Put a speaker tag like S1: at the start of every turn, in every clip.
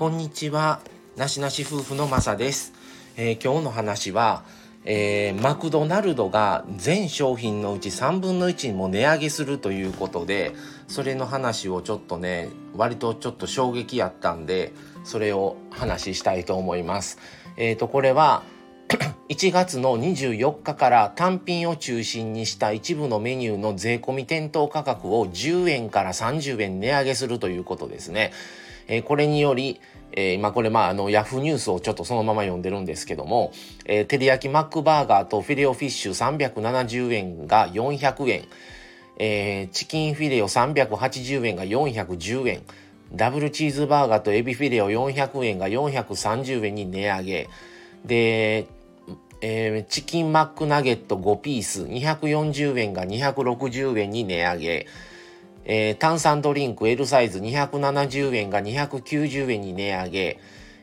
S1: こんにちは。なしなし夫婦のまさです。えー、今日の話は、えー、マクドナルドが全商品のうち3分の1も値上げするということで、それの話をちょっとね、割とちょっと衝撃やったんで、それを話したいと思います。えっ、ー、と、これは、1月の24日から単品を中心にした一部のメニューの税込み店頭価格を10円から30円値上げするということですね。えー、これにより、えー、今これまああのヤフーニュースをちょっとそのまま読んでるんですけども、えー、照り焼きマックバーガーとフィレオフィッシュ370円が400円、えー、チキンフィレオ380円が410円ダブルチーズバーガーとエビフィレオ400円が430円に値上げで、えー、チキンマックナゲット5ピース240円が260円に値上げ。えー、炭酸ドリンク L サイズ270円が290円に値上げ、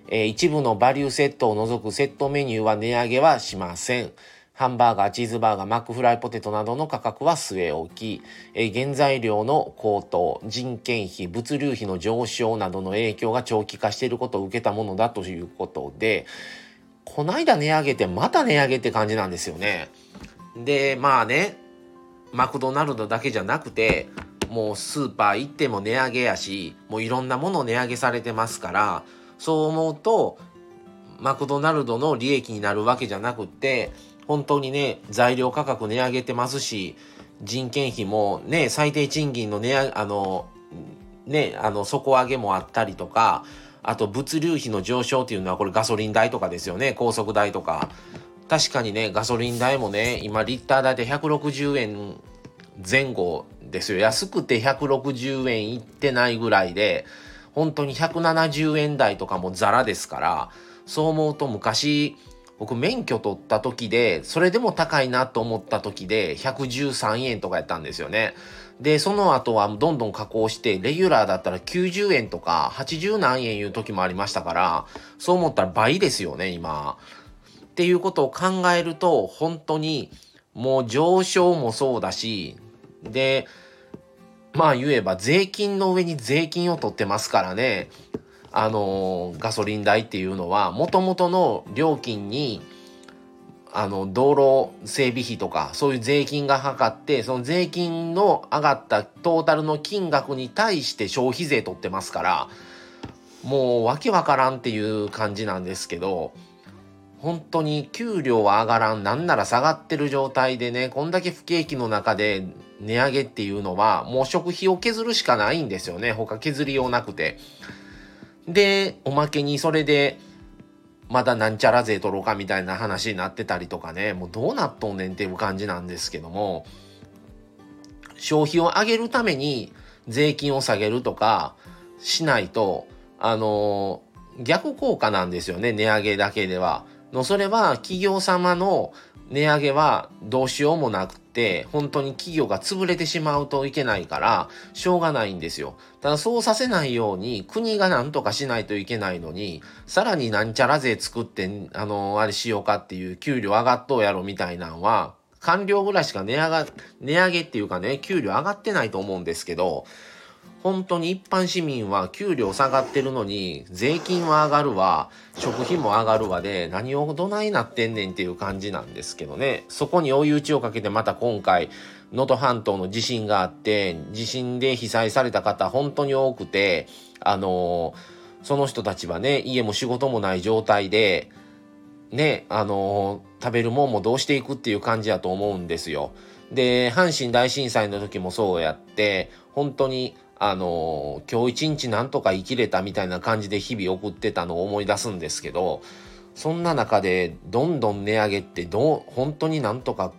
S1: えー、一部のバリューセットを除くセットメニューは値上げはしません。ハンバーガー、チーズバーガー、マックフライポテトなどの価格は据え置き、えー、原材料の高騰、人件費、物流費の上昇などの影響が長期化していることを受けたものだということで、こないだ値上げてまた値上げって感じなんですよね。で、まあね、マクドナルドだけじゃなくて、もうスーパー行っても値上げやしもういろんなもの値上げされてますからそう思うとマクドナルドの利益になるわけじゃなくって本当にね材料価格値上げてますし人件費もね最低賃金の値上げあのねあの底上げもあったりとかあと物流費の上昇っていうのはこれガソリン代とかですよね高速代とか。確かにねガソリン代もね今リッター代で160円前後ですよ。安くて160円いってないぐらいで本当に170円台とかもザラですからそう思うと昔僕免許取った時でそれでも高いなと思った時で113円とかやったんですよね。でその後はどんどん加工してレギュラーだったら90円とか80何円いう時もありましたからそう思ったら倍ですよね今。っていうことを考えると本当にもう上昇もそうだしで、まあ言えば税金の上に税金を取ってますからね、あのガソリン代っていうのは、もともとの料金に、あの、道路整備費とか、そういう税金がかかって、その税金の上がったトータルの金額に対して消費税取ってますから、もうわけわからんっていう感じなんですけど、本当に給料は上がらん、なんなら下がってる状態でね、こんだけ不景気の中で値上げっていうのは、もう食費を削るしかないんですよね。他削りようなくて。で、おまけにそれで、まだなんちゃら税取ろうかみたいな話になってたりとかね、もうどうなっとんねんっていう感じなんですけども、消費を上げるために税金を下げるとかしないと、あの逆効果なんですよね、値上げだけでは。のそれは企業様の値上げはどうしようもなくて本当に企業が潰れてしまうといけないからしょうがないんですよ。ただそうさせないように国が何とかしないといけないのにさらになんちゃら税作ってあのあれしようかっていう給料上がっとうやろみたいなんは官僚ぐらいしか値上が値上げっていうかね給料上がってないと思うんですけど本当に一般市民は給料下がってるのに税金は上がるわ食費も上がるわで何をどないなってんねんっていう感じなんですけどねそこに追い打ちをかけてまた今回能登半島の地震があって地震で被災された方本当に多くてあのその人たちはね家も仕事もない状態でねあの食べるもんもどうしていくっていう感じやと思うんですよ。で阪神大震災の時もそうやって本当にあの今日一日なんとか生きれたみたいな感じで日々送ってたのを思い出すんですけどそんな中でどんどん値上げってどう本当になんとか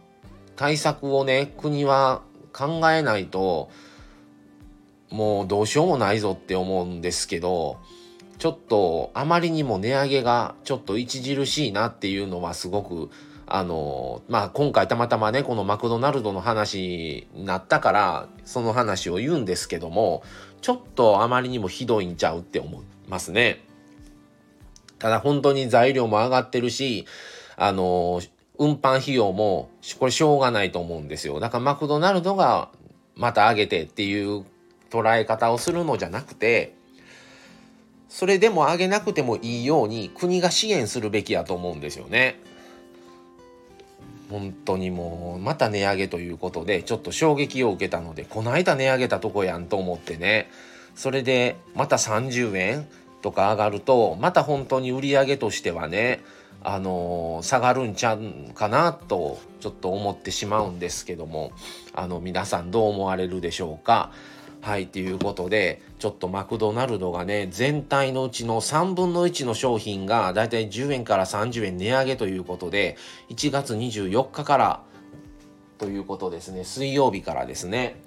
S1: 対策をね国は考えないともうどうしようもないぞって思うんですけどちょっとあまりにも値上げがちょっと著しいなっていうのはすごくあの、まあ、今回たまたまね、このマクドナルドの話になったから、その話を言うんですけども、ちょっとあまりにもひどいんちゃうって思いますね。ただ本当に材料も上がってるし、あの、運搬費用も、これしょうがないと思うんですよ。だからマクドナルドがまた上げてっていう捉え方をするのじゃなくて、それでも上げなくてもいいように国が支援するべきやと思うんですよね。本当にもうまた値上げということでちょっと衝撃を受けたのでこの間値上げたとこやんと思ってね。それでまた30円とか上がるとまた本当に売り上げとしてはねあのー、下がるんちゃうかなとちょっと思ってしまうんですけどもあの皆さんどう思われるでしょうか。はいということでちょっとマクドナルドがね全体のうちの3分の1の商品がだいたい10円から30円値上げということで1月24日からということですね。水曜日からですね。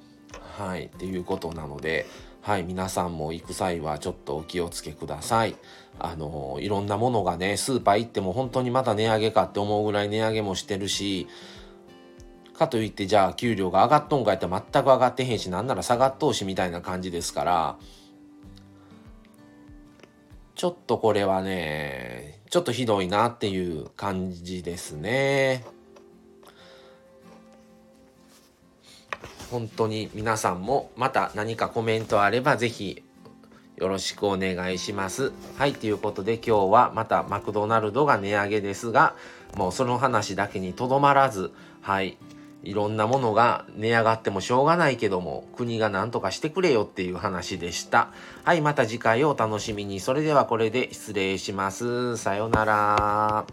S1: はいっていうことなのではい皆さんも行く際はちょっとお気をつけください。あのいろんなものがねスーパー行っても本当にまた値上げかって思うぐらい値上げもしてるしかといってじゃあ給料が上がっとんかやったら全く上がってへんしなんなら下がっとうしみたいな感じですからちょっとこれはねちょっとひどいなっていう感じですね。本当に皆さんもまた何かコメントあれば是非よろしくお願いします。はい、ということで今日はまたマクドナルドが値上げですが、もうその話だけにとどまらず、はい、いろんなものが値上がってもしょうがないけども、国が何とかしてくれよっていう話でした。はい、また次回をお楽しみに。それではこれで失礼します。さようなら。